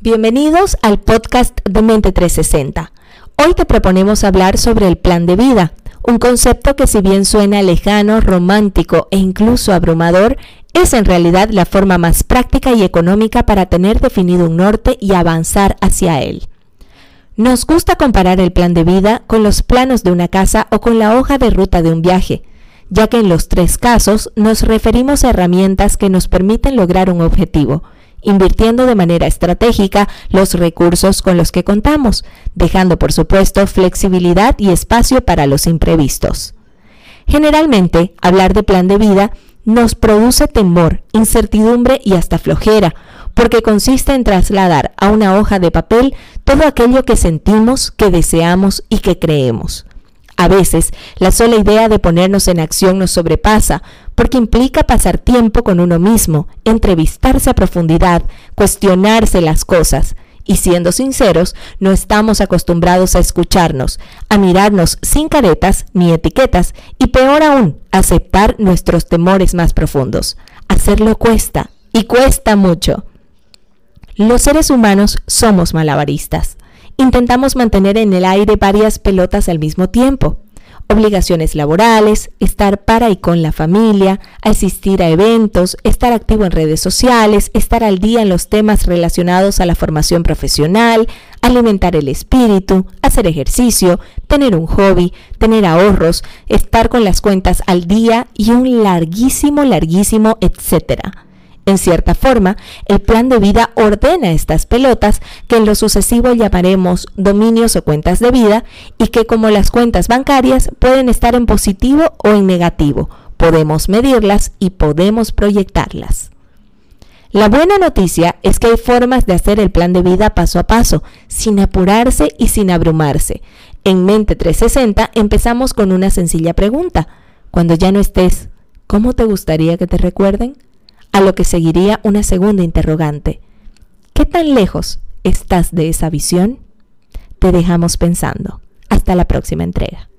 Bienvenidos al podcast de Mente 360. Hoy te proponemos hablar sobre el plan de vida, un concepto que si bien suena lejano, romántico e incluso abrumador, es en realidad la forma más práctica y económica para tener definido un norte y avanzar hacia él. Nos gusta comparar el plan de vida con los planos de una casa o con la hoja de ruta de un viaje, ya que en los tres casos nos referimos a herramientas que nos permiten lograr un objetivo, invirtiendo de manera estratégica los recursos con los que contamos, dejando por supuesto flexibilidad y espacio para los imprevistos. Generalmente, hablar de plan de vida nos produce temor, incertidumbre y hasta flojera, porque consiste en trasladar a una hoja de papel todo aquello que sentimos, que deseamos y que creemos. A veces, la sola idea de ponernos en acción nos sobrepasa, porque implica pasar tiempo con uno mismo, entrevistarse a profundidad, cuestionarse las cosas. Y siendo sinceros, no estamos acostumbrados a escucharnos, a mirarnos sin caretas ni etiquetas, y peor aún, aceptar nuestros temores más profundos. Hacerlo cuesta, y cuesta mucho. Los seres humanos somos malabaristas intentamos mantener en el aire varias pelotas al mismo tiempo. Obligaciones laborales, estar para y con la familia, asistir a eventos, estar activo en redes sociales, estar al día en los temas relacionados a la formación profesional, alimentar el espíritu, hacer ejercicio, tener un hobby, tener ahorros, estar con las cuentas al día y un larguísimo, larguísimo, etcétera. En cierta forma, el plan de vida ordena estas pelotas que en lo sucesivo llamaremos dominios o cuentas de vida y que como las cuentas bancarias pueden estar en positivo o en negativo. Podemos medirlas y podemos proyectarlas. La buena noticia es que hay formas de hacer el plan de vida paso a paso, sin apurarse y sin abrumarse. En Mente 360 empezamos con una sencilla pregunta. Cuando ya no estés, ¿cómo te gustaría que te recuerden? A lo que seguiría una segunda interrogante. ¿Qué tan lejos estás de esa visión? Te dejamos pensando. Hasta la próxima entrega.